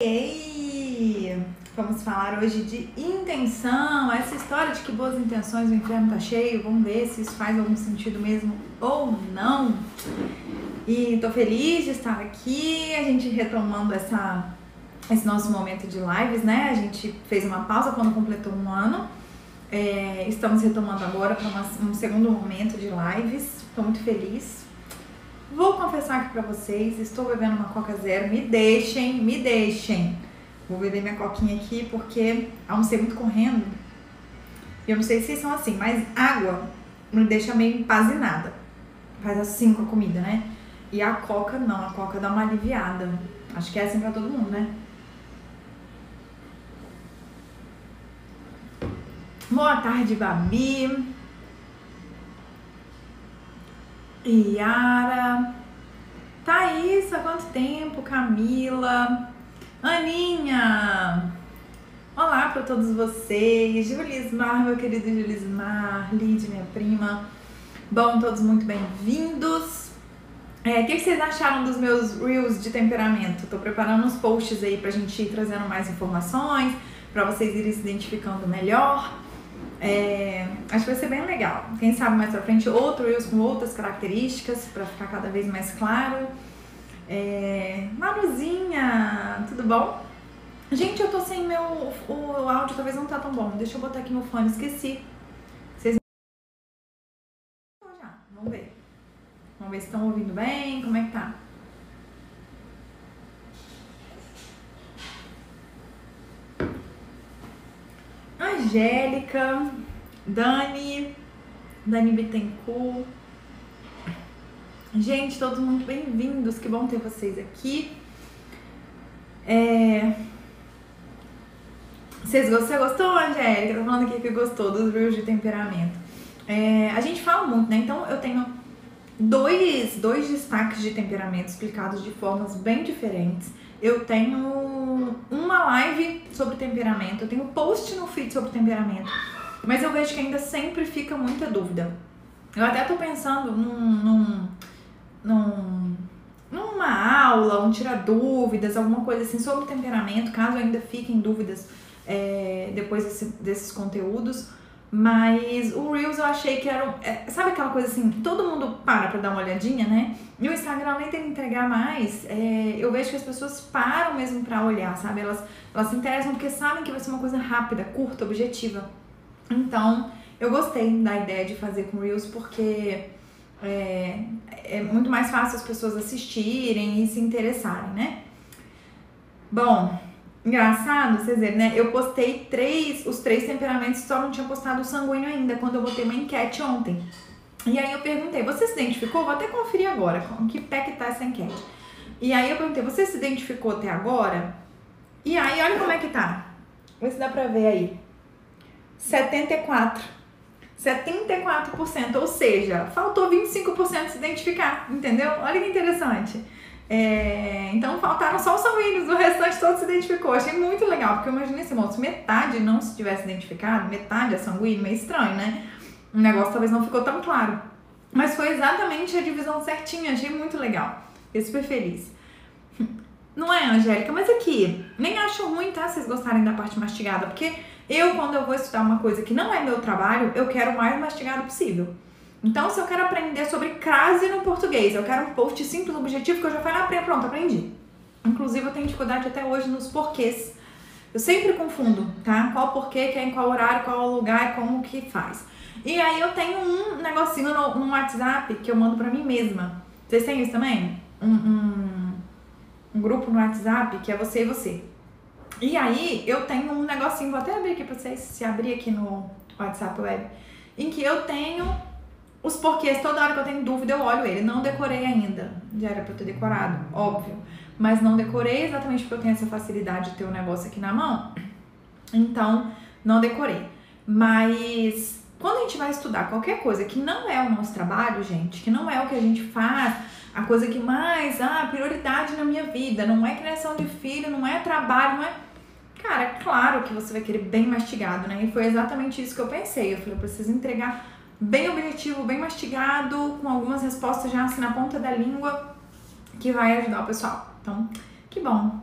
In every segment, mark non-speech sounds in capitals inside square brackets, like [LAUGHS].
Ei! Vamos falar hoje de intenção, essa história de que boas intenções o inferno tá cheio. Vamos ver se isso faz algum sentido mesmo ou não. E tô feliz de estar aqui, a gente retomando essa, esse nosso momento de lives, né? A gente fez uma pausa quando completou um ano. É, estamos retomando agora para um segundo momento de lives. Estou muito feliz. Vou confessar aqui para vocês, estou bebendo uma Coca Zero. Me deixem, me deixem. Vou beber minha coquinha aqui porque almocei muito correndo. Eu não sei se são assim, mas água me deixa meio empazinada. Faz assim com a comida, né? E a coca não, a coca dá uma aliviada. Acho que é assim pra todo mundo, né? Boa tarde, Babi. Yara. Thaís, há quanto tempo? Camila. Aninha. Olá para todos vocês. Julismar, meu querido Julismar. Lid, minha prima. Bom, todos muito bem-vindos. É, o que vocês acharam dos meus reels de temperamento? Tô preparando uns posts aí pra gente ir trazendo mais informações, para vocês irem se identificando melhor. É, acho que vai ser bem legal. Quem sabe mais pra frente outro Reels com outras características para ficar cada vez mais claro. É, Manuzinha, tudo bom? Gente, eu tô sem meu. O áudio talvez não tá tão bom. Deixa eu botar aqui no fone, esqueci. Vocês. Já, vamos ver. Vamos ver se estão ouvindo bem, como é que tá. Angélica, Dani, Dani Bittencourt. Gente, todos muito bem-vindos, que bom ter vocês aqui. É... Vocês gostou? Você gostou, Angélica? Tá falando aqui que gostou dos reels de temperamento. É... A gente fala muito, né? Então eu tenho dois, dois destaques de temperamento explicados de formas bem diferentes. Eu tenho uma live sobre temperamento, eu tenho post no feed sobre temperamento, mas eu vejo que ainda sempre fica muita dúvida. Eu até tô pensando num, num, num, numa aula, um tirar dúvidas, alguma coisa assim sobre temperamento, caso ainda fiquem dúvidas é, depois desse, desses conteúdos. Mas o Reels eu achei que era. É, sabe aquela coisa assim, todo mundo para pra dar uma olhadinha, né? E o Instagram, além de entregar mais, é, eu vejo que as pessoas param mesmo pra olhar, sabe? Elas, elas se interessam porque sabem que vai ser uma coisa rápida, curta, objetiva. Então, eu gostei da ideia de fazer com Reels porque é, é muito mais fácil as pessoas assistirem e se interessarem, né? Bom, Engraçado, vocês verem, né? Eu postei três, os três temperamentos, só não tinha postado o sanguíneo ainda, quando eu botei uma enquete ontem. E aí eu perguntei, você se identificou? Vou até conferir agora, com que pé que tá essa enquete. E aí eu perguntei, você se identificou até agora? E aí, olha como é que tá. Vê se dá pra ver aí. 74. 74%, ou seja, faltou 25% se identificar, entendeu? Olha que interessante. É, então faltaram só os sanguíneos, o restante todo se identificou. Achei muito legal, porque eu imaginei assim, se metade não se tivesse identificado, metade é sanguíneo, meio estranho, né? O negócio talvez não ficou tão claro. Mas foi exatamente a divisão certinha, achei muito legal. Fiquei super feliz. Não é, Angélica? Mas aqui, nem acho ruim, tá? Vocês gostarem da parte mastigada, porque eu, quando eu vou estudar uma coisa que não é meu trabalho, eu quero o mais mastigado possível. Então, se eu quero aprender sobre crase no português, eu quero um post simples, objetivo, que eu já falei, ah, pronto, aprendi. Inclusive, eu tenho dificuldade até hoje nos porquês. Eu sempre confundo, tá? Qual porquê, que é em qual horário, qual lugar, como que faz. E aí eu tenho um negocinho no, no WhatsApp que eu mando pra mim mesma. Vocês têm isso também? Um, um, um grupo no WhatsApp que é você e você. E aí eu tenho um negocinho, vou até abrir aqui pra vocês, se abrir aqui no WhatsApp Web, em que eu tenho os porquês, toda hora que eu tenho dúvida, eu olho ele. Não decorei ainda. Já era pra eu ter decorado, óbvio. Mas não decorei exatamente porque eu tenho essa facilidade de ter o um negócio aqui na mão. Então, não decorei. Mas quando a gente vai estudar qualquer coisa que não é o nosso trabalho, gente, que não é o que a gente faz, a coisa que mais, ah, prioridade na minha vida, não é criação de filho, não é trabalho, não é. Cara, é claro que você vai querer bem mastigado, né? E foi exatamente isso que eu pensei. Eu falei, eu preciso entregar bem objetivo, bem mastigado, com algumas respostas já assim na ponta da língua, que vai ajudar o pessoal. Então, que bom.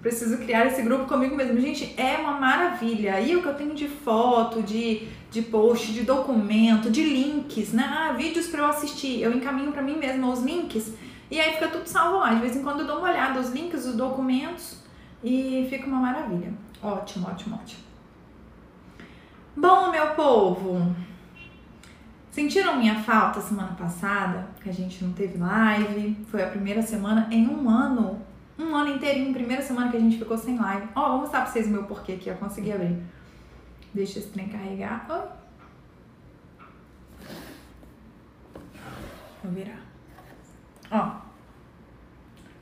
preciso criar esse grupo comigo mesmo. Gente, é uma maravilha. Aí o que eu tenho de foto, de, de post, de documento, de links, né? Ah, vídeos para eu assistir. Eu encaminho para mim mesma os links e aí fica tudo salvo lá. De vez em quando eu dou uma olhada, os links, os documentos e fica uma maravilha. Ótimo, ótimo, ótimo. Bom, meu povo, sentiram minha falta semana passada? Que a gente não teve live. Foi a primeira semana em um ano um ano inteirinho, primeira semana que a gente ficou sem live. Ó, oh, vou mostrar pra vocês o meu porquê aqui, eu consegui abrir. Deixa esse trem carregar. Vou virar. Ó.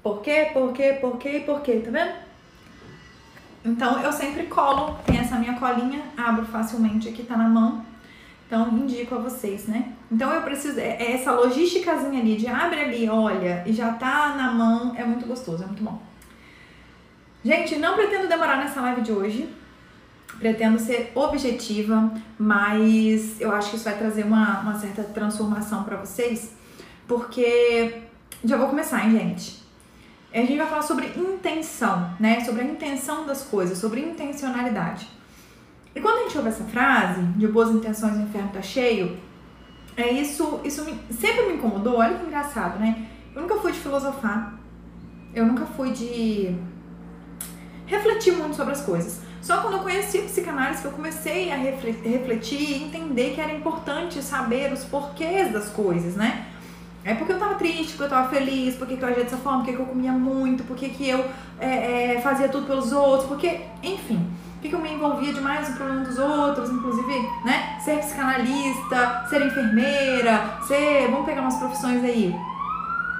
Por quê, por quê, por quê, por quê, tá vendo? Então eu sempre colo, tem essa minha colinha, abro facilmente aqui, tá na mão. Então, indico a vocês, né? Então, eu preciso. É, é essa logísticazinha ali de abre ali, olha, e já tá na mão, é muito gostoso, é muito bom. Gente, não pretendo demorar nessa live de hoje. Pretendo ser objetiva, mas eu acho que isso vai trazer uma, uma certa transformação para vocês, porque já vou começar, hein, gente? A gente vai falar sobre intenção, né? Sobre a intenção das coisas, sobre intencionalidade. E quando a gente ouve essa frase, de boas intenções o inferno tá cheio, é isso, isso me, sempre me incomodou. Olha que engraçado, né? Eu nunca fui de filosofar, eu nunca fui de refletir muito sobre as coisas. Só quando eu conheci a psicanálise que eu comecei a refletir e entender que era importante saber os porquês das coisas, né? É porque eu tava triste, porque eu tava feliz, porque eu agia dessa forma, porque eu comia muito, porque que eu é, é, fazia tudo pelos outros, porque, enfim que eu me envolvia demais no problema dos outros, inclusive, né? Ser psicanalista, ser enfermeira, ser. Vamos pegar umas profissões aí.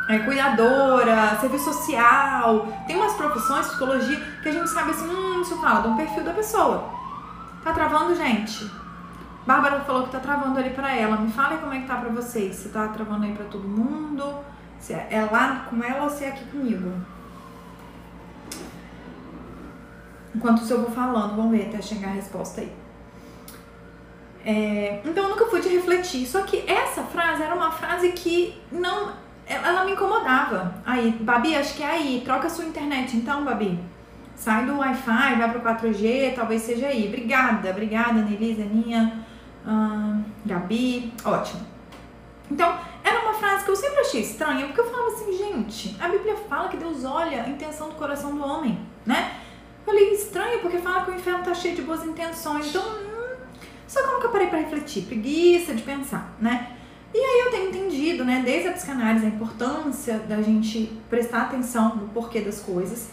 É, cuidadora, serviço social. Tem umas profissões, psicologia, que a gente sabe assim, hum, isso fala um perfil da pessoa. Tá travando, gente? Bárbara falou que tá travando ali pra ela. Me fala como é que tá pra vocês. Se tá travando aí pra todo mundo, se é lá com ela ou se é aqui comigo. Enquanto eu vou falando, vamos ver até chegar a resposta aí. É, então eu nunca fui de refletir. Só que essa frase era uma frase que não. Ela me incomodava. Aí, Babi, acho que é aí. Troca sua internet então, Babi. Sai do Wi-Fi, vai pro 4G, talvez seja aí. Obrigada, obrigada, Nelise, Aninha, Gabi. Ótimo. Então, era uma frase que eu sempre achei estranha, porque eu falava assim, gente, a Bíblia fala que Deus olha a intenção do coração do homem, né? Falei, estranho, porque fala que o inferno tá cheio de boas intenções. Então, hum, só que eu nunca parei para refletir, preguiça de pensar, né? E aí eu tenho entendido, né, desde a psicanálise, a importância da gente prestar atenção no porquê das coisas.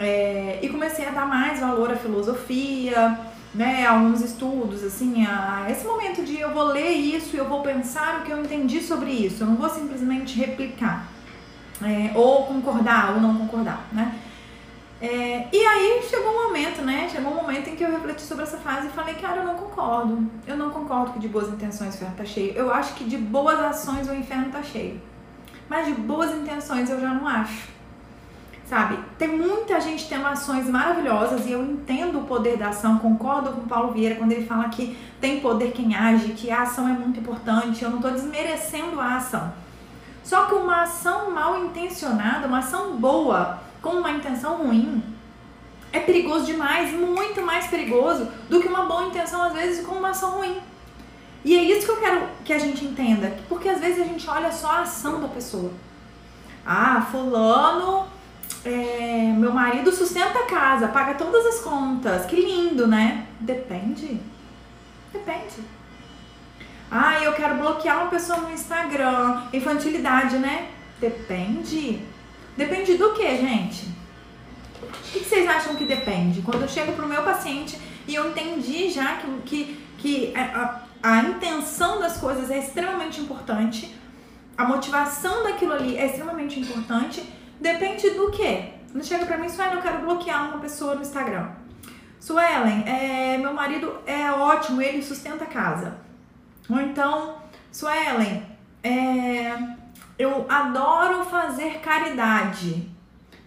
É, e comecei a dar mais valor à filosofia, né, a alguns estudos, assim, a esse momento de eu vou ler isso e eu vou pensar o que eu entendi sobre isso. Eu não vou simplesmente replicar, é, ou concordar ou não concordar, né? É, e aí chegou um momento, né? Chegou um momento em que eu refleti sobre essa fase e falei, cara, eu não concordo. Eu não concordo que de boas intenções o inferno tá cheio. Eu acho que de boas ações o inferno tá cheio. Mas de boas intenções eu já não acho. Sabe? Tem muita gente tendo ações maravilhosas e eu entendo o poder da ação, concordo com o Paulo Vieira quando ele fala que tem poder quem age, que a ação é muito importante. Eu não tô desmerecendo a ação. Só que uma ação mal intencionada, uma ação boa, com uma intenção ruim é perigoso demais, muito mais perigoso do que uma boa intenção, às vezes, com uma ação ruim. E é isso que eu quero que a gente entenda, porque às vezes a gente olha só a ação da pessoa. Ah, fulano, é, meu marido sustenta a casa, paga todas as contas, que lindo, né? Depende. Depende. Ah, eu quero bloquear uma pessoa no Instagram, infantilidade, né? Depende. Depende do que, gente? O que vocês acham que depende? Quando eu chego pro meu paciente e eu entendi já que, que, que a, a intenção das coisas é extremamente importante, a motivação daquilo ali é extremamente importante, depende do que? Não chega pra mim, Suelen, eu quero bloquear uma pessoa no Instagram. Suelen, é, meu marido é ótimo, ele sustenta a casa. Ou então, Suelen, é, eu adoro fazer caridade.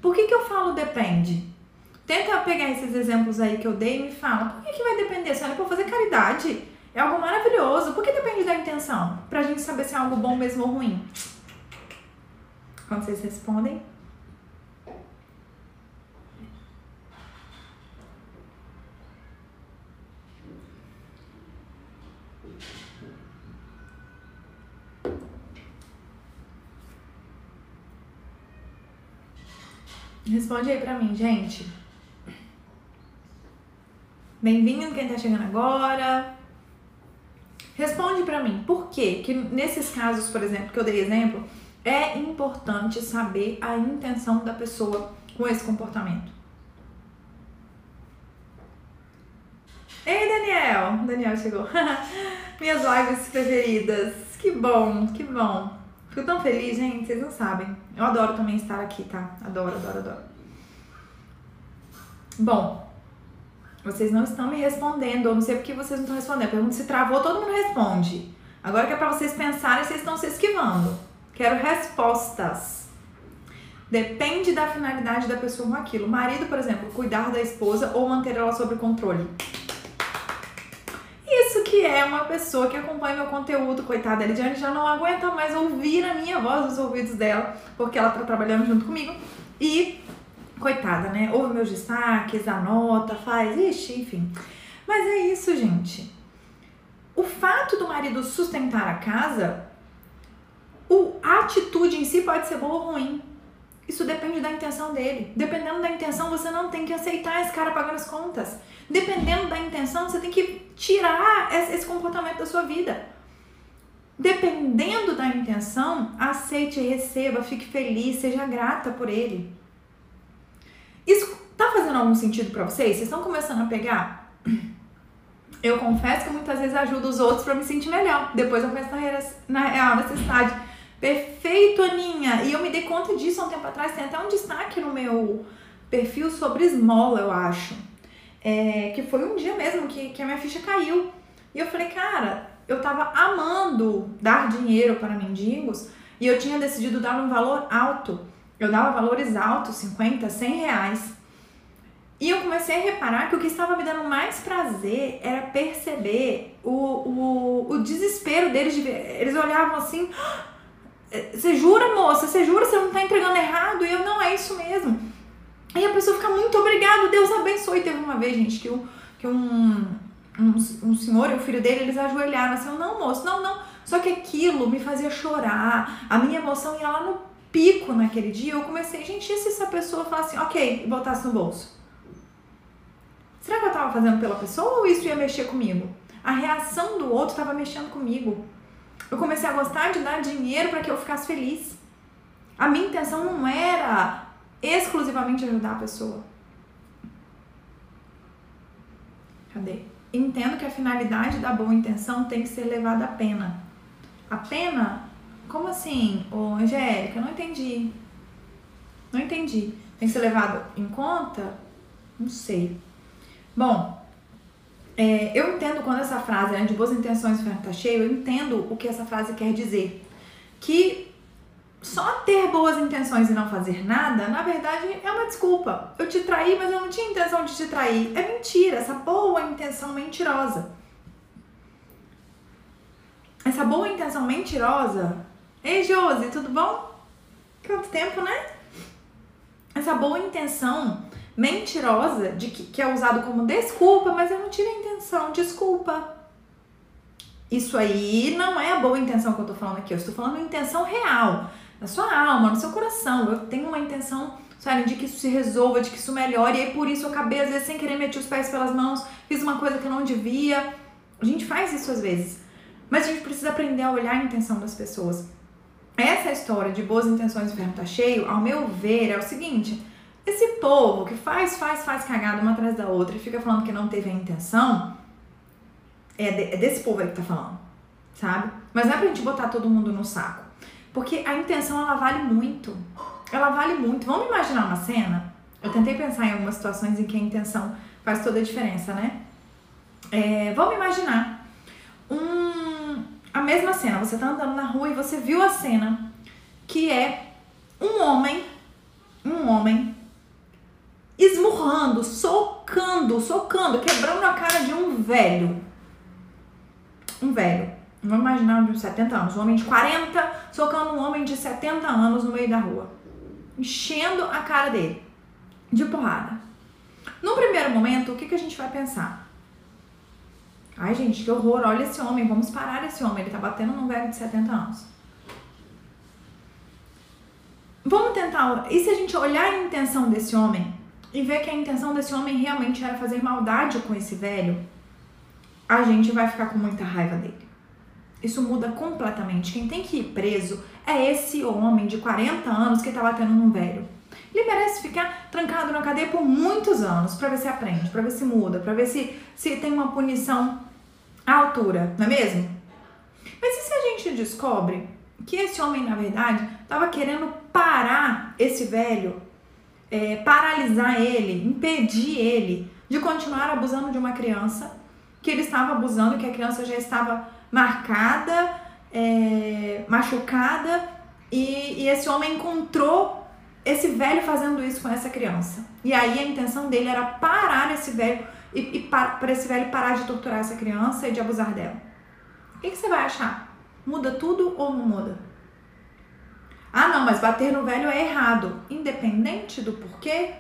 Por que, que eu falo depende? Tenta pegar esses exemplos aí que eu dei e me fala, por que, que vai depender? Se for fazer caridade, é algo maravilhoso. Por que depende da intenção? Pra gente saber se é algo bom mesmo ou ruim. Quando vocês respondem. Responde aí pra mim, gente. Bem-vindo quem tá chegando agora. Responde pra mim, por quê? que nesses casos, por exemplo, que eu dei exemplo, é importante saber a intenção da pessoa com esse comportamento. Ei, Daniel! Daniel chegou. [LAUGHS] Minhas lives preferidas. Que bom, que bom. Fico tão feliz, gente, vocês não sabem. Eu adoro também estar aqui, tá? Adoro, adoro, adoro. Bom, vocês não estão me respondendo, eu não sei porque vocês não estão respondendo. Pergunta se travou, todo mundo responde. Agora que é pra vocês pensarem, vocês estão se esquivando. Quero respostas. Depende da finalidade da pessoa com aquilo. O marido, por exemplo, cuidar da esposa ou manter ela sob controle. Que é uma pessoa que acompanha meu conteúdo, coitada, a Lidiane já não aguenta mais ouvir a minha voz nos ouvidos dela, porque ela tá trabalhando junto comigo. E, coitada, né? Ouve meus destaques, anota, faz, ixi, enfim. Mas é isso, gente. O fato do marido sustentar a casa a atitude em si pode ser boa ou ruim. Isso depende da intenção dele. Dependendo da intenção, você não tem que aceitar esse cara pagando as contas. Dependendo da intenção, você tem que tirar esse comportamento da sua vida. Dependendo da intenção, aceite, receba, fique feliz, seja grata por ele. Isso tá fazendo algum sentido para vocês? Vocês estão começando a pegar? Eu confesso que muitas vezes ajudo os outros para me sentir melhor. Depois eu penso na real necessidade Perfeito, Aninha! E eu me dei conta disso há um tempo atrás. Tem até um destaque no meu perfil sobre esmola, eu acho. É, que foi um dia mesmo que, que a minha ficha caiu. E eu falei, cara, eu tava amando dar dinheiro para mendigos e eu tinha decidido dar um valor alto. Eu dava valores altos, 50, 100 reais. E eu comecei a reparar que o que estava me dando mais prazer era perceber o, o, o desespero deles. De ver. Eles olhavam assim, você jura, moça? Você jura? Você não tá entregando errado? E eu, não, é isso mesmo. Aí a pessoa fica muito obrigado, Deus abençoe. Teve uma vez, gente, que, o, que um, um, um senhor e o filho dele, eles ajoelharam assim, eu, não, moço, não, não. Só que aquilo me fazia chorar, a minha emoção ia lá no pico naquele dia. Eu comecei, gente, e se essa pessoa falasse assim, ok, e botasse no bolso? Será que eu tava fazendo pela pessoa ou isso ia mexer comigo? A reação do outro estava mexendo comigo. Eu comecei a gostar de dar dinheiro para que eu ficasse feliz. A minha intenção não era exclusivamente ajudar a pessoa. Cadê? Entendo que a finalidade da boa intenção tem que ser levada a pena. A pena? Como assim, ô Angélica? Não entendi. Não entendi. Tem que ser levado em conta? Não sei. Bom, é, eu entendo quando essa frase é de boas intenções o está cheio, eu entendo o que essa frase quer dizer. Que só ter boas intenções e não fazer nada, na verdade, é uma desculpa. Eu te traí, mas eu não tinha intenção de te trair. É mentira, essa boa intenção mentirosa. Essa boa intenção mentirosa. Ei, Josi, tudo bom? Quanto tempo, né? Essa boa intenção mentirosa de que, que é usado como desculpa, mas eu não tive a intenção, desculpa. Isso aí não é a boa intenção que eu tô falando aqui, eu estou falando intenção real, na sua alma, no seu coração. Eu tenho uma intenção, sabe, de que isso se resolva, de que isso melhore, e aí por isso eu acabei, às vezes, sem querer meter os pés pelas mãos, fiz uma coisa que eu não devia. A gente faz isso às vezes, mas a gente precisa aprender a olhar a intenção das pessoas. Essa história de boas intenções o inferno tá cheio, ao meu ver, é o seguinte: esse povo que faz, faz, faz cagada uma atrás da outra e fica falando que não teve a intenção, é, de, é desse povo aí que tá falando, sabe? Mas não é pra gente botar todo mundo no saco. Porque a intenção, ela vale muito. Ela vale muito. Vamos imaginar uma cena? Eu tentei pensar em algumas situações em que a intenção faz toda a diferença, né? É, vamos imaginar um, a mesma cena. Você tá andando na rua e você viu a cena que é um homem, um homem socando, socando, quebrando a cara de um velho. Um velho. Vamos imaginar um de 70 anos. Um homem de 40 socando um homem de 70 anos no meio da rua. Enchendo a cara dele de porrada. No primeiro momento, o que, que a gente vai pensar? Ai, gente, que horror, olha esse homem, vamos parar esse homem, ele tá batendo num velho de 70 anos. Vamos tentar. E se a gente olhar a intenção desse homem e ver que a intenção desse homem realmente era fazer maldade com esse velho, a gente vai ficar com muita raiva dele. Isso muda completamente. Quem tem que ir preso é esse homem de 40 anos que tá batendo num velho. Ele merece ficar trancado na cadeia por muitos anos para ver se aprende, para ver se muda, para ver se, se tem uma punição à altura, não é mesmo? Mas e se a gente descobre que esse homem, na verdade, estava querendo parar esse velho, é, paralisar ele, impedir ele de continuar abusando de uma criança, que ele estava abusando, que a criança já estava marcada, é, machucada, e, e esse homem encontrou esse velho fazendo isso com essa criança. E aí a intenção dele era parar esse velho e, e para esse velho parar de torturar essa criança e de abusar dela. O que, que você vai achar? Muda tudo ou não muda? Ah, não, mas bater no velho é errado. Independente do porquê,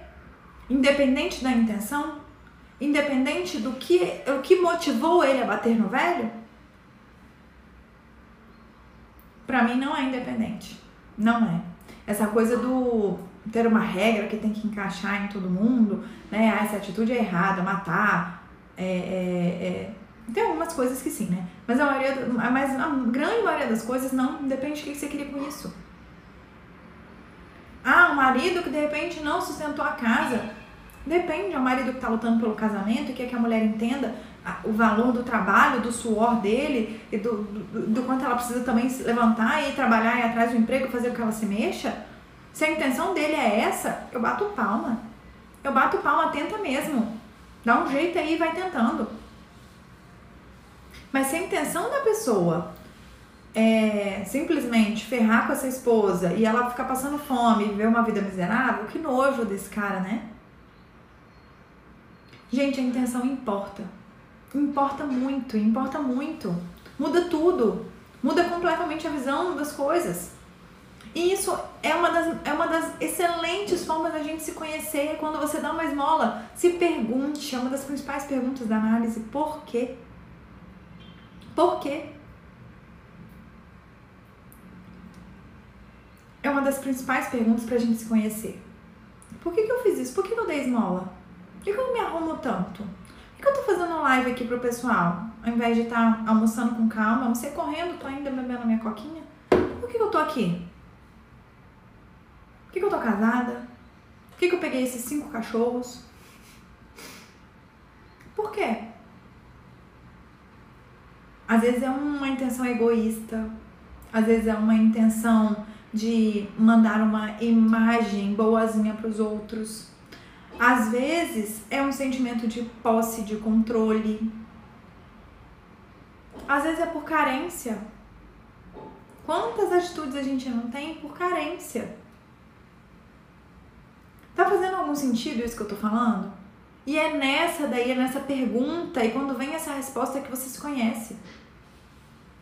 independente da intenção, independente do que, o que motivou ele a bater no velho, para mim não é independente. Não é. Essa coisa do ter uma regra que tem que encaixar em todo mundo, né? Ah, essa atitude é errada, matar, é, é, é tem algumas coisas que sim, né? Mas a maioria, mas a grande maioria das coisas não depende do que você queria com isso. Ah, um marido que de repente não sustentou a casa. Depende, é o marido que está lutando pelo casamento e quer que a mulher entenda o valor do trabalho, do suor dele e do, do, do quanto ela precisa também se levantar e trabalhar e atrás do emprego, fazer com que ela se mexa. Se a intenção dele é essa, eu bato palma. Eu bato palma, tenta mesmo. Dá um jeito aí e vai tentando. Mas se a intenção da pessoa é simplesmente ferrar com essa esposa e ela ficar passando fome e viver uma vida miserável, que nojo desse cara, né? Gente, a intenção importa. Importa muito, importa muito. Muda tudo. Muda completamente a visão das coisas. E isso é uma das, é uma das excelentes formas da gente se conhecer. Quando você dá uma esmola, se pergunte, é uma das principais perguntas da análise, por quê? Por quê? É uma das principais perguntas para a gente se conhecer. Por que, que eu fiz isso? Por que, que eu dei esmola? Por que, que eu me arrumo tanto? Por que, eu tô fazendo live aqui pro pessoal? Ao invés de estar tá almoçando com calma, almocei correndo, tô ainda bebendo minha coquinha. Por que, que eu tô aqui? Por que, que eu tô casada? Por que, que eu peguei esses cinco cachorros? Por quê? Às vezes é uma intenção egoísta, às vezes é uma intenção de mandar uma imagem boazinha para os outros. Às vezes é um sentimento de posse, de controle. Às vezes é por carência. Quantas atitudes a gente não tem por carência? Tá fazendo algum sentido isso que eu tô falando? E é nessa daí, é nessa pergunta, e quando vem essa resposta que você se conhece.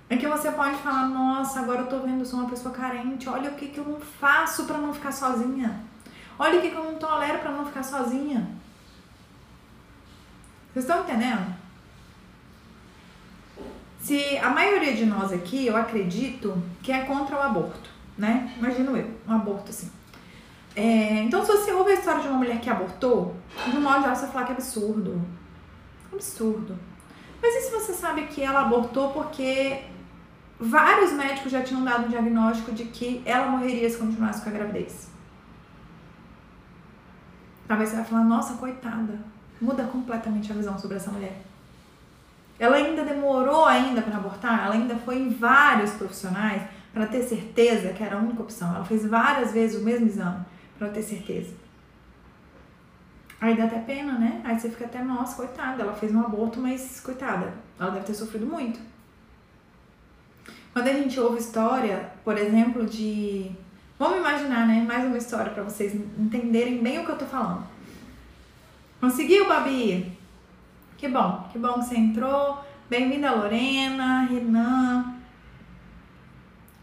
É que você pode falar, nossa, agora eu tô vendo, sou uma pessoa carente, olha o que, que eu não faço para não ficar sozinha. Olha o que, que eu não tolero para não ficar sozinha. Vocês estão entendendo? Se a maioria de nós aqui, eu acredito que é contra o aborto, né? Imagino eu, um aborto assim. É, então, se você ouve a história de uma mulher que abortou, de um modo geral você falar que é absurdo. Absurdo. Mas e se você sabe que ela abortou porque vários médicos já tinham dado um diagnóstico de que ela morreria se continuasse com a gravidez. Talvez você vai falar, nossa, coitada. Muda completamente a visão sobre essa mulher. Ela ainda demorou ainda para abortar, ela ainda foi em vários profissionais para ter certeza que era a única opção. Ela fez várias vezes o mesmo exame para ter certeza. Aí dá até pena, né? Aí você fica até, nossa, coitada, ela fez um aborto, mas coitada, ela deve ter sofrido muito. Quando a gente ouve história, por exemplo, de. Vamos imaginar, né? Mais uma história para vocês entenderem bem o que eu tô falando. Conseguiu, Babi? Que bom, que bom que você entrou. Bem-vinda, Lorena, Renan.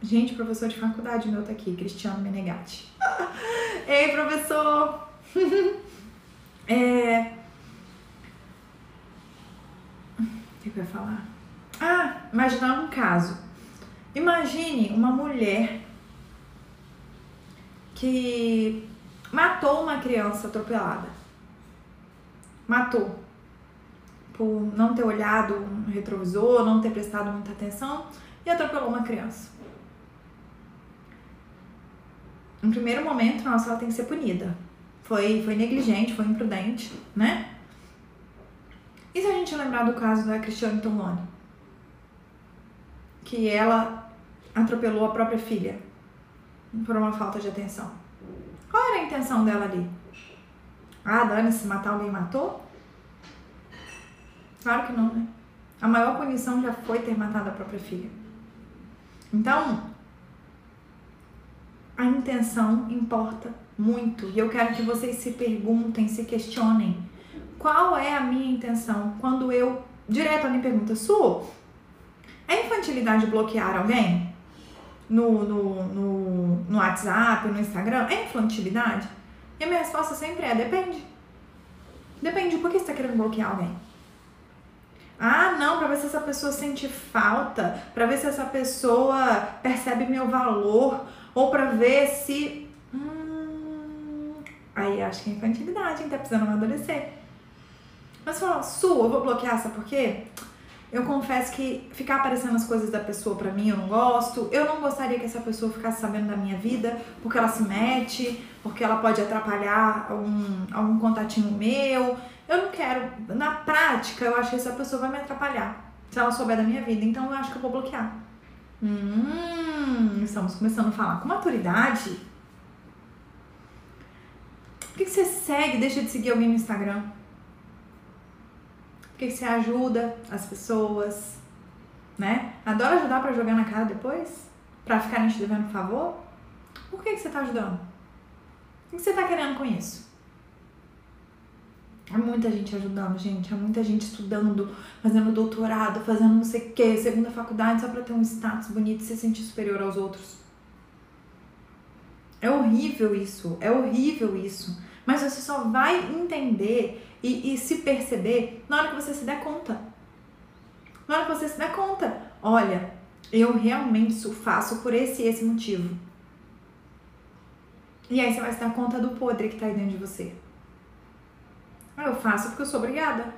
Gente, professor de faculdade meu tá aqui, Cristiano Menegatti. [LAUGHS] Ei, professor! [LAUGHS] é... O que eu ia falar? Ah, imaginar um caso. Imagine uma mulher que matou uma criança atropelada. Matou. Por não ter olhado um retrovisor, não ter prestado muita atenção e atropelou uma criança. No primeiro momento, nossa, ela tem que ser punida. Foi, foi negligente, foi imprudente, né? E se a gente lembrar do caso da Cristiane Torlone? Que ela atropelou a própria filha por uma falta de atenção. Qual era a intenção dela ali? Ah, dane-se, matar alguém matou? Claro que não, né? A maior punição já foi ter matado a própria filha. Então, a intenção importa muito. E eu quero que vocês se perguntem, se questionem. Qual é a minha intenção quando eu. Direto alguém pergunta, Su, é infantilidade bloquear alguém? No, no, no, no WhatsApp, no Instagram? É infantilidade? E a minha resposta sempre é: depende. Depende, por que você está querendo bloquear alguém? Ah, não, para ver se essa pessoa sente falta, para ver se essa pessoa percebe meu valor, ou para ver se. Hum, aí acho que é infantilidade, hein? Tá precisando amadurecer. Mas fala, Su, eu vou bloquear, sabe por quê? Eu confesso que ficar aparecendo as coisas da pessoa pra mim eu não gosto. Eu não gostaria que essa pessoa ficasse sabendo da minha vida, porque ela se mete, porque ela pode atrapalhar algum, algum contatinho meu. Eu não quero. Na prática, eu acho que essa pessoa vai me atrapalhar se ela souber da minha vida. Então eu acho que eu vou bloquear. Hum, estamos começando a falar com maturidade. Por que, você segue deixa de seguir alguém no Instagram? Por que, que você ajuda as pessoas? Né? Adora ajudar para jogar na cara depois? Para ficarem te devendo favor? Por que, que você tá ajudando? O que você tá querendo com isso? Há muita gente ajudando, gente. Há muita gente estudando, fazendo doutorado, fazendo não sei o que, segunda faculdade, só pra ter um status bonito e se sentir superior aos outros. É horrível isso. É horrível isso. Mas você só vai entender e, e se perceber na hora que você se der conta. Na hora que você se der conta. Olha, eu realmente faço por esse e esse motivo. E aí você vai se dar conta do podre que tá aí dentro de você. Eu faço porque eu sou obrigada.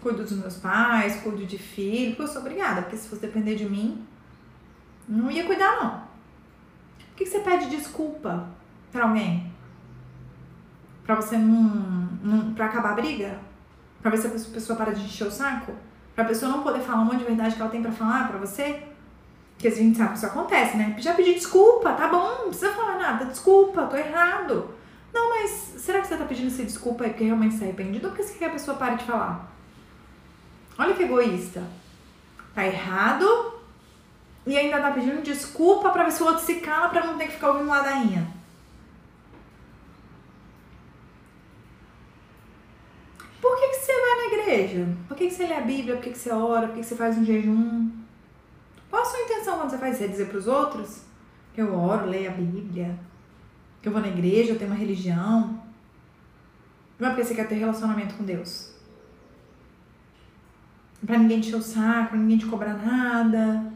Cuido dos meus pais, cuido de filho, porque eu sou obrigada. Porque se fosse depender de mim, não ia cuidar, não. Por que você pede desculpa pra alguém? Pra você não. Pra acabar a briga? Pra ver se a pessoa para de encher o saco? Pra pessoa não poder falar um monte de verdade que ela tem pra falar pra você? Porque a gente sabe que isso acontece, né? Já pedi desculpa, tá bom, não precisa falar nada, desculpa, tô errado. Não, mas será que você tá pedindo essa desculpa aí porque realmente está arrependido ou porque você quer que a pessoa pare de falar? Olha que egoísta. Tá errado e ainda tá pedindo desculpa pra ver se o outro se cala pra não ter que ficar ouvindo ladainha. Por que, que você igreja? Por que, que você lê a Bíblia? Por que, que você ora? Por que, que você faz um jejum? Qual a sua intenção quando você faz isso? É dizer pros outros que eu oro, leio a Bíblia, que eu vou na igreja, eu tenho uma religião. Não é porque você quer ter relacionamento com Deus. Pra ninguém te encher o saco, pra ninguém te cobrar nada.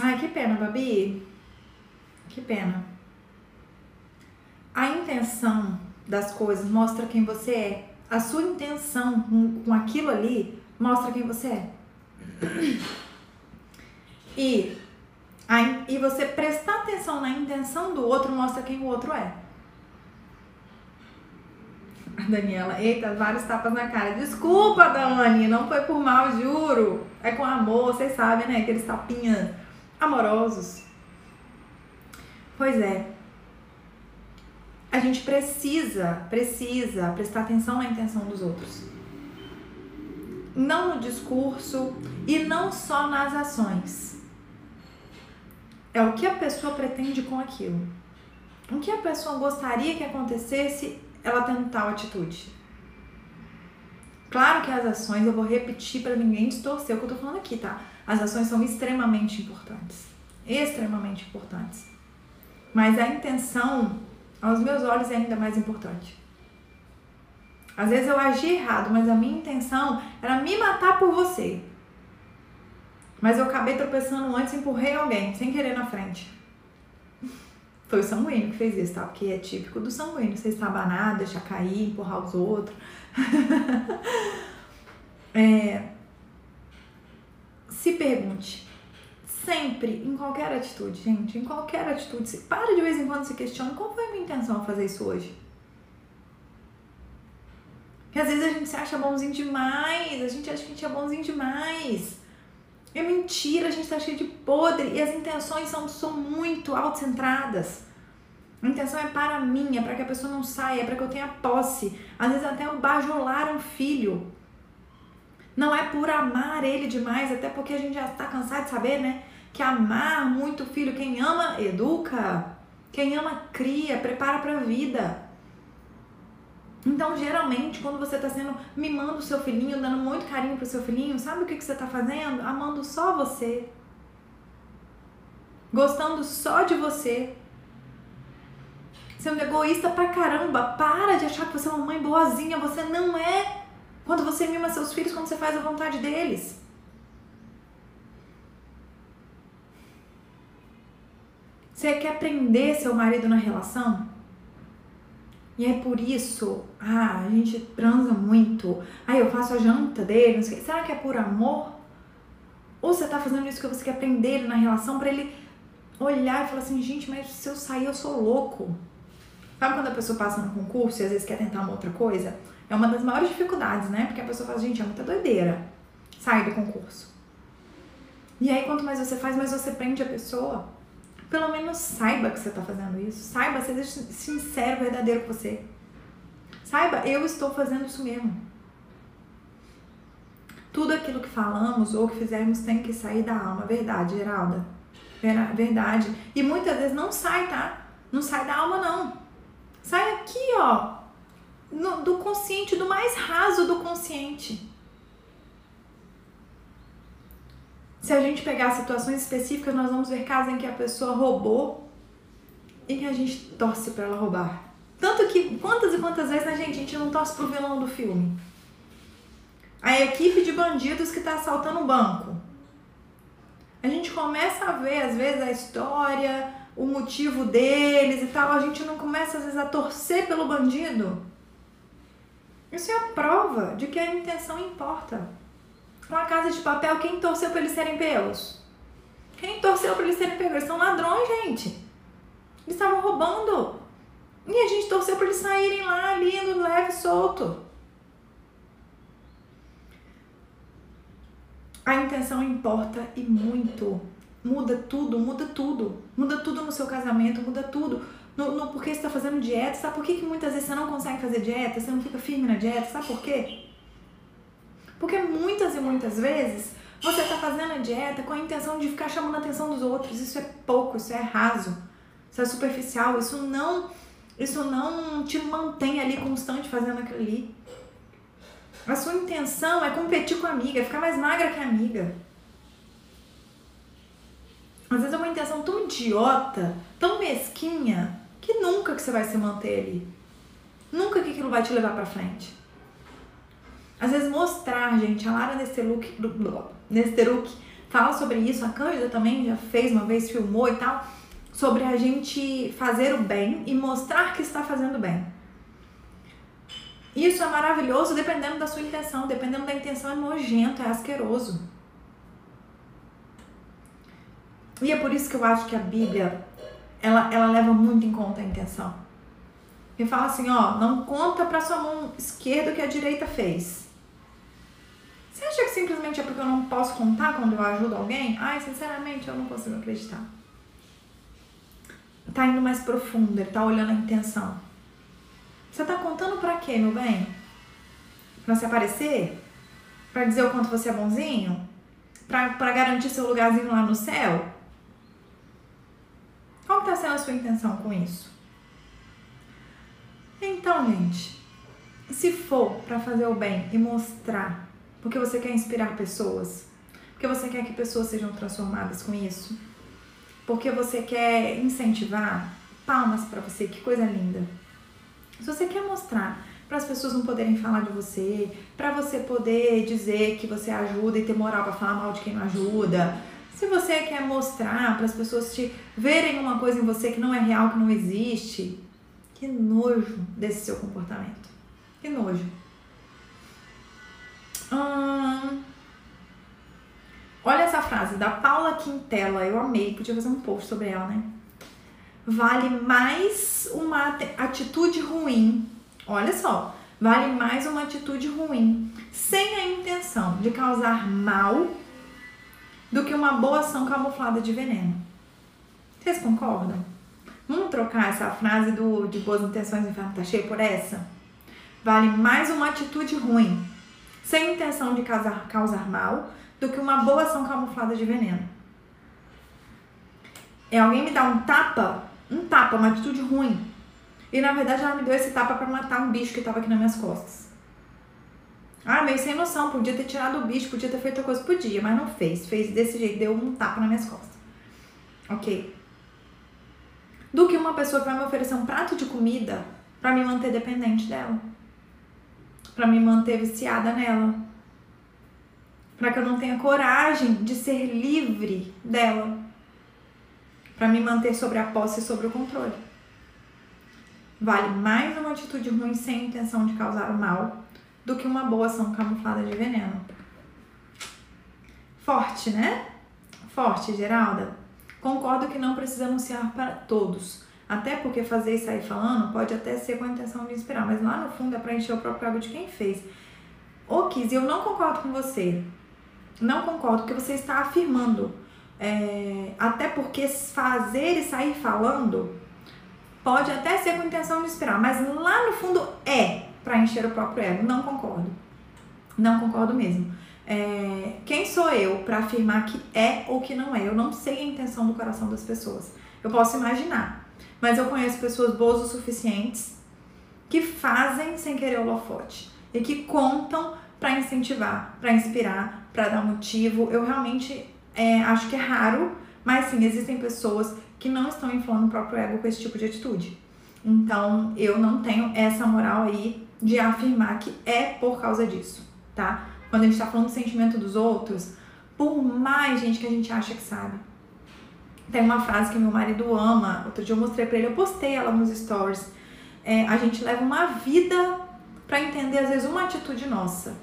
Ai, que pena, Babi. Que pena. A intenção das coisas mostra quem você é. A sua intenção com, com aquilo ali mostra quem você é. E, a, e você prestar atenção na intenção do outro mostra quem o outro é. A Daniela, eita, vários tapas na cara. Desculpa, Dani, não foi por mal, juro. É com amor, vocês sabem, né? Aqueles tapinhas amorosos. Pois é. A gente precisa, precisa prestar atenção na intenção dos outros. Não no discurso e não só nas ações. É o que a pessoa pretende com aquilo. O que a pessoa gostaria que acontecesse ela tendo tal atitude. Claro que as ações, eu vou repetir para ninguém distorcer o que eu tô falando aqui, tá? As ações são extremamente importantes. Extremamente importantes. Mas a intenção, aos meus olhos, é ainda mais importante. Às vezes eu agi errado, mas a minha intenção era me matar por você. Mas eu acabei tropeçando antes e empurrei alguém, sem querer na frente. [LAUGHS] Foi o sanguíneo que fez isso, tá? Porque é típico do sanguíneo, você estabanar, deixar cair, empurrar os outros. [LAUGHS] é... Se pergunte, sempre, em qualquer atitude, gente, em qualquer atitude, para de vez em quando se questiona qual foi a minha intenção ao fazer isso hoje. Porque às vezes a gente se acha bonzinho demais, a gente acha que a gente é bonzinho demais. É mentira, a gente tá cheio de podre e as intenções são, são muito autocentradas. A intenção é para mim, é para que a pessoa não saia, é para que eu tenha posse. Às vezes até o bajular um filho. Não é por amar ele demais, até porque a gente já está cansado de saber, né? Que amar muito o filho, quem ama, educa. Quem ama, cria, prepara para a vida. Então, geralmente, quando você está sendo mimando o seu filhinho, dando muito carinho pro seu filhinho, sabe o que, que você está fazendo? Amando só você. Gostando só de você. Sendo egoísta pra caramba. Para de achar que você é uma mãe boazinha. Você não é. Quando você mima seus filhos, quando você faz a vontade deles. Você quer prender seu marido na relação? E é por isso, ah, a gente transa muito. Ah, eu faço a janta dele, não sei o Será que é por amor? Ou você tá fazendo isso porque você quer prender ele na relação para ele olhar e falar assim, gente, mas se eu sair eu sou louco. Sabe quando a pessoa passa no concurso e às vezes quer tentar uma outra coisa? É uma das maiores dificuldades, né? Porque a pessoa fala, gente, é muita doideira sair do concurso. E aí, quanto mais você faz, mais você prende a pessoa pelo menos saiba que você está fazendo isso. Saiba, seja sincero, verdadeiro com você. Saiba, eu estou fazendo isso mesmo. Tudo aquilo que falamos ou que fizermos tem que sair da alma. Verdade, Geralda. Verdade. E muitas vezes não sai, tá? Não sai da alma, não. Sai aqui, ó. No, do consciente, do mais raso do consciente. Se a gente pegar situações específicas, nós vamos ver casos em que a pessoa roubou e que a gente torce para ela roubar. Tanto que quantas e quantas vezes, né, gente, a gente não torce pro vilão do filme. A equipe de bandidos que está assaltando o banco. A gente começa a ver, às vezes, a história, o motivo deles e tal. A gente não começa, às vezes, a torcer pelo bandido. Isso é a prova de que a intenção importa uma casa de papel, quem torceu para eles serem pelos? Quem torceu para eles serem pelos? Eles são ladrões, gente. Eles estavam roubando. E a gente torceu para eles saírem lá, lindo, leve, solto. A intenção importa e muito. Muda tudo, muda tudo. Muda tudo no seu casamento, muda tudo. No, no porquê você está fazendo dieta. Sabe por que, que muitas vezes você não consegue fazer dieta? Você não fica firme na dieta? Sabe por quê? Porque muitas e muitas vezes você está fazendo a dieta com a intenção de ficar chamando a atenção dos outros. Isso é pouco, isso é raso, isso é superficial, isso não, isso não te mantém ali constante fazendo aquilo ali. A sua intenção é competir com a amiga, ficar mais magra que a amiga. Às vezes é uma intenção tão idiota, tão mesquinha, que nunca que você vai se manter ali. Nunca que aquilo vai te levar para frente. Às vezes mostrar, gente, a Lara Nesteruk, Nesteruk fala sobre isso, a Cândida também já fez uma vez, filmou e tal, sobre a gente fazer o bem e mostrar que está fazendo bem. Isso é maravilhoso dependendo da sua intenção, dependendo da intenção é nojento, é asqueroso. E é por isso que eu acho que a Bíblia, ela, ela leva muito em conta a intenção. E fala assim, ó, não conta para sua mão esquerda o que a direita fez. Você acha que simplesmente é porque eu não posso contar quando eu ajudo alguém? Ai, sinceramente, eu não consigo acreditar. Tá indo mais profundo, ele tá olhando a intenção. Você tá contando pra quê, meu bem? Pra se aparecer? Pra dizer o quanto você é bonzinho? Pra, pra garantir seu lugarzinho lá no céu? Qual que tá sendo a sua intenção com isso? Então, gente, se for para fazer o bem e mostrar porque você quer inspirar pessoas? Porque você quer que pessoas sejam transformadas com isso? Porque você quer incentivar? Palmas para você, que coisa linda. Se você quer mostrar para as pessoas não poderem falar de você, para você poder dizer que você ajuda e ter moral para falar mal de quem não ajuda. Se você quer mostrar para as pessoas te verem uma coisa em você que não é real, que não existe, que nojo desse seu comportamento. Que nojo. Hum, olha essa frase da Paula Quintela, eu amei, podia fazer um post sobre ela, né? Vale mais uma atitude ruim, olha só, vale mais uma atitude ruim, sem a intenção de causar mal, do que uma boa ação camuflada de veneno. Vocês concordam? Vamos trocar essa frase do de boas intenções inferno tá cheio por essa? Vale mais uma atitude ruim, sem intenção de causar, causar mal, do que uma boa ação camuflada de veneno. É alguém me dar um tapa, um tapa, uma atitude ruim. E na verdade ela me deu esse tapa para matar um bicho que estava aqui nas minhas costas. Ah, meio sem noção, podia ter tirado o bicho, podia ter feito outra coisa, podia, mas não fez. Fez desse jeito, deu um tapa nas minhas costas. Ok. Do que uma pessoa que vai me oferecer um prato de comida para me manter dependente dela para me manter viciada nela. Para que eu não tenha coragem de ser livre dela. Para me manter sobre a posse e sobre o controle. Vale mais uma atitude ruim sem intenção de causar o mal do que uma boa ação camuflada de veneno. Forte, né? Forte, Geralda. Concordo que não precisa anunciar para todos até porque fazer e sair falando pode até ser com a intenção de inspirar, mas lá no fundo é para encher o próprio ego de quem fez. Ô Kiz, eu não concordo com você. Não concordo, porque você está afirmando. É, até porque fazer e sair falando pode até ser com a intenção de inspirar, mas lá no fundo é para encher o próprio ego. Não concordo. Não concordo mesmo. É, quem sou eu para afirmar que é ou que não é? Eu não sei a intenção do coração das pessoas. Eu posso imaginar. Mas eu conheço pessoas boas o suficientes que fazem sem querer holofote e que contam para incentivar, para inspirar, para dar motivo. Eu realmente é, acho que é raro, mas sim, existem pessoas que não estão inflando o próprio ego com esse tipo de atitude. Então, eu não tenho essa moral aí de afirmar que é por causa disso, tá? Quando a gente tá falando do sentimento dos outros, por mais gente que a gente acha que sabe, tem uma frase que meu marido ama. Outro dia eu mostrei pra ele, eu postei ela nos stories. É, a gente leva uma vida para entender, às vezes, uma atitude nossa.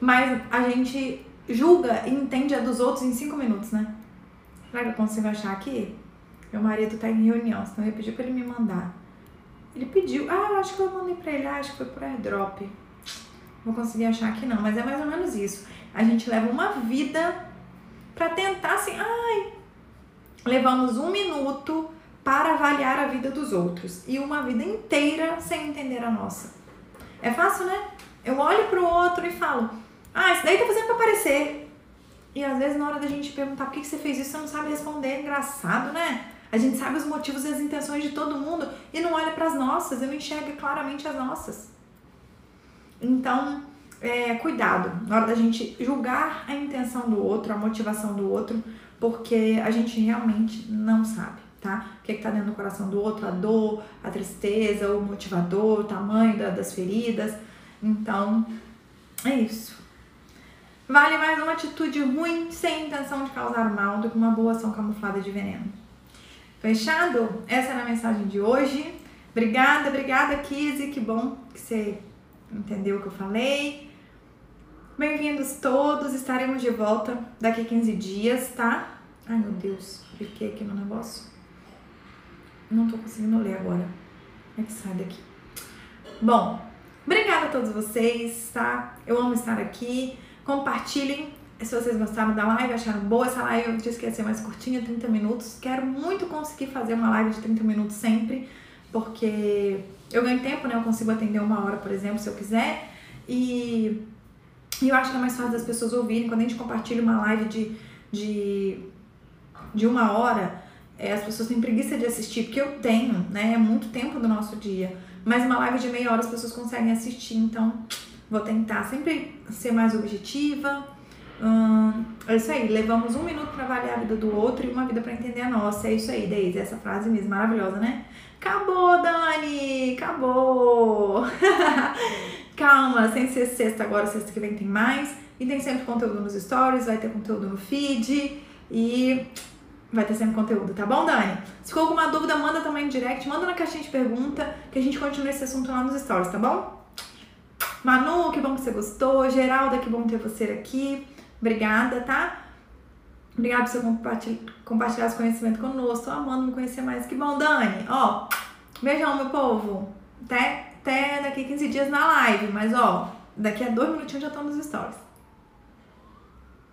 Mas a gente julga e entende a dos outros em cinco minutos, né? Será que eu consigo achar aqui? Meu marido tá em reunião, senão eu pedi pra ele me mandar. Ele pediu, ah, acho que eu mandei pra ele, ah, acho que foi por airdrop. Vou conseguir achar aqui não, mas é mais ou menos isso. A gente leva uma vida para tentar assim, ai, levamos um minuto para avaliar a vida dos outros e uma vida inteira sem entender a nossa. É fácil, né? Eu olho para o outro e falo: Ah, isso daí tá fazendo para aparecer. E às vezes, na hora da gente perguntar por que, você fez isso, você não sabe responder. engraçado, né? A gente sabe os motivos e as intenções de todo mundo e não olha para as nossas, não enxerga claramente as nossas. Então, é, cuidado na hora da gente julgar a intenção do outro, a motivação do outro, porque a gente realmente não sabe, tá? O que, é que tá dentro do coração do outro, a dor, a tristeza, o motivador, o tamanho da, das feridas. Então, é isso. Vale mais uma atitude ruim sem intenção de causar mal do que uma boa ação camuflada de veneno. Fechado? Essa era a mensagem de hoje. Obrigada, obrigada, Kizzy. Que bom que você entendeu o que eu falei. Bem-vindos todos, estaremos de volta daqui a 15 dias, tá? Ai meu Deus, cliquei aqui no negócio. Não tô conseguindo ler agora. Como é que sai daqui? Bom, obrigada a todos vocês, tá? Eu amo estar aqui. Compartilhem se vocês gostaram da live, acharam boa essa live. Eu disse que ia ser mais curtinha, 30 minutos. Quero muito conseguir fazer uma live de 30 minutos sempre, porque eu ganho tempo, né? Eu consigo atender uma hora, por exemplo, se eu quiser. E e eu acho que é mais fácil das pessoas ouvirem. Quando a gente compartilha uma live de, de, de uma hora, é, as pessoas têm preguiça de assistir, porque eu tenho, né? É muito tempo do nosso dia. Mas uma live de meia hora as pessoas conseguem assistir, então vou tentar sempre ser mais objetiva Hum, é isso aí, levamos um minuto para avaliar a vida do outro e uma vida para entender a nossa. É isso aí, Deise, essa frase mesmo, maravilhosa, né? Acabou, Dani! Acabou! [LAUGHS] Calma, sem ser sexta agora, sexta que vem tem mais. E tem sempre conteúdo nos stories, vai ter conteúdo no feed e vai ter sempre conteúdo, tá bom, Dani? Se ficou alguma dúvida, manda também no direct, manda na caixinha de pergunta que a gente continua esse assunto lá nos stories, tá bom? Manu, que bom que você gostou. Geralda, que bom ter você aqui. Obrigada, tá? Obrigada por você compartilhar, compartilhar esse conhecimento conosco. Amando me conhecer mais. Que bom, Dani. Ó, beijão, meu povo. Até, até daqui 15 dias na live. Mas, ó, daqui a dois minutinhos já estamos nos stories.